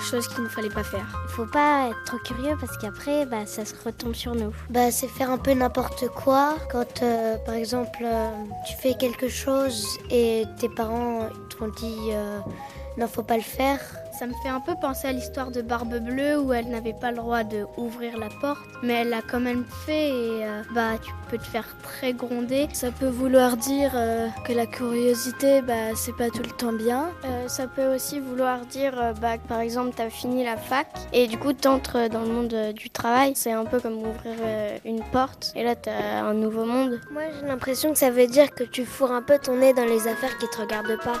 chose qu'il ne fallait pas faire. Il faut pas être trop curieux parce qu'après, bah, ça se retombe sur nous. Bah, c'est faire un peu n'importe quoi. Quand, euh, par exemple, euh, tu fais quelque chose et tes parents t'ont dit euh, non, faut pas le faire. Ça me fait un peu penser à l'histoire de Barbe Bleue où elle n'avait pas le droit de ouvrir la porte, mais elle l'a quand même fait et euh, bah tu peux te faire très gronder. Ça peut vouloir dire euh, que la curiosité, bah, c'est pas tout le temps bien. Euh, ça peut aussi vouloir dire, bah, par exemple, tu as fini la fac et du coup, tu entres dans le monde du travail. C'est un peu comme ouvrir une porte et là, tu as un nouveau monde. Moi, j'ai l'impression que ça veut dire que tu fourres un peu ton nez dans les affaires qui te regardent pas.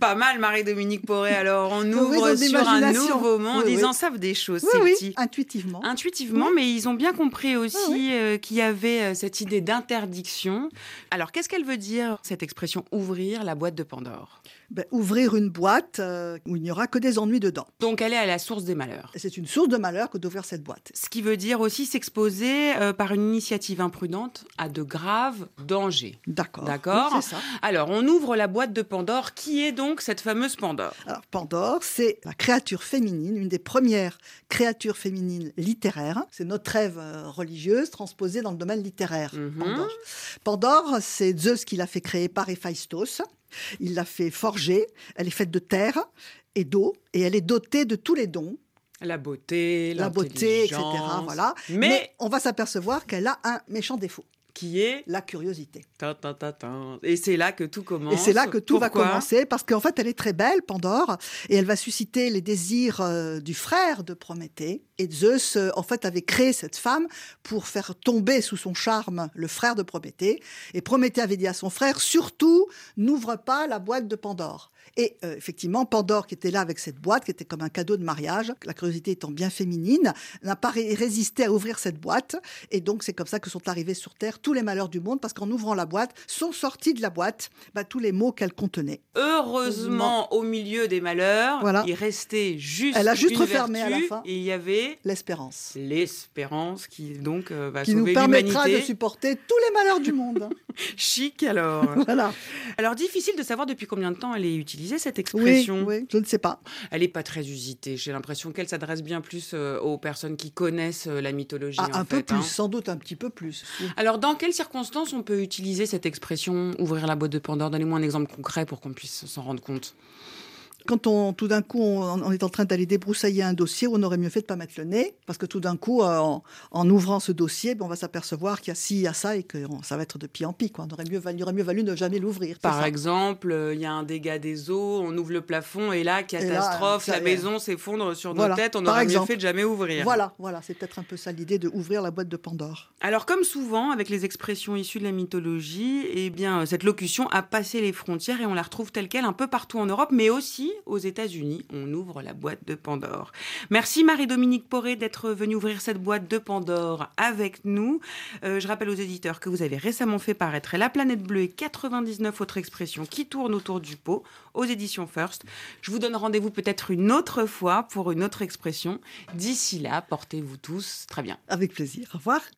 Pas mal, Marie-Dominique Poré. Alors, on ouvre sur un nouveau monde. Oui, ils oui. en savent des choses, Oui, ces oui, petits. intuitivement. Intuitivement, mais ils ont bien compris aussi euh, qu'il y avait euh, cette idée d'interdiction. Alors, qu'est-ce qu'elle veut dire, cette expression ouvrir la boîte de Pandore? Ben, ouvrir une boîte euh, où il n'y aura que des ennuis dedans. Donc, elle est à la source des malheurs. Et c'est une source de malheur que d'ouvrir cette boîte. Ce qui veut dire aussi s'exposer par une initiative imprudente à de graves dangers. D'accord. D'accord. Oui, c'est ça. Alors, on ouvre la boîte de Pandore. Qui est donc cette fameuse Pandore Alors, Pandore, c'est la créature féminine, une des premières créatures féminines littéraires. C'est notre rêve euh, religieuse transposée dans le domaine littéraire. Mhm. Pandore. Pandore, c'est Zeus qui l'a fait créer par Héphaïstos. Il l'a fait forger. Elle est faite de terre et d'eau et elle est dotée de tous les dons, La beauté, la beauté, etc. Voilà. Mais, on va s'apercevoir qu'elle a un méchant défaut, qui est la curiosité. Et c'est là que tout commence. Et c'est là que tout va commencer, parce qu'en fait, elle est très belle, Pandore, et elle va susciter les désirs euh, du frère de Prométhée. Et Zeus, euh, en fait, avait créé cette femme pour faire tomber sous son charme le frère de Prométhée. Et Prométhée avait dit à son frère, surtout, n'ouvre pas la boîte de Pandore. Et euh, effectivement, Pandore, qui était là avec cette boîte, qui était comme un cadeau de mariage, la curiosité étant bien féminine, n'a pas ré- résisté à ouvrir cette boîte. Et donc, c'est comme ça que sont arrivés sur Terre tous les malheurs du monde, parce qu'en ouvrant la boîte, sont sortis de la boîte bah, tous les mots qu'elle contenait. Heureusement, au milieu des malheurs, Voilà. il restait juste. Elle a juste une refermé à la fin. Et il y avait L'espérance. l'espérance qui donc euh, va Qui nous permettra de supporter tous les malheurs du monde. Chic alors. voilà. alors difficile de savoir depuis combien de temps elle est utilisée cette expression? oui, je ne sais pas. Elle n'est pas très usitée. J'ai l'impression qu'elle s'adresse bien plus euh, aux personnes qui connaissent euh, la mythologie. Ah, en un peu fait, plus, hein. sans doute un petit peu plus. Alors, dans quelles circonstances on peut utiliser cette expression ouvrir la boîte de Pandore? Donnez-moi un exemple concret pour qu'on puisse s'en rendre compte. Quand on, tout d'un coup, on, on est en train d'aller débroussailler un dossier, on aurait mieux fait de pas mettre le nez, parce que tout d'un coup, euh, en, en ouvrant ce dossier, ben, on va s'apercevoir qu'il y a ci, il y a ça, et que on- ça va être de pis en pis. Quoi. On aurait mieux, valu- il aurait mieux valu ne jamais l'ouvrir. Par ça. exemple, euh, il y a un dégât des eaux, on ouvre le plafond et là, catastrophe, ça la maison s'effondre sur Voilà, nos têtes, on par aurait mieux fait de jamais ouvrir. Voilà, voilà, c'est peut-être un peu ça l'idée de ouvrir la boîte de Pandore. Alors, comme souvent avec les expressions issues de la mythologie, eh bien, cette locution a passé les frontières et on la retrouve telle quelle un peu partout en Europe, mais aussi aux États-Unis. On ouvre la boîte de Pandore. Merci Marie-Dominique Poré d'être venue ouvrir cette boîte de Pandore avec nous. Euh, je rappelle aux éditeurs que vous avez récemment fait paraître La planète bleue et 99 autres expressions qui tournent autour du pot aux éditions First. Je vous donne rendez-vous peut-être une autre fois pour une autre expression. D'ici là, portez-vous tous très bien. Avec plaisir. Au revoir.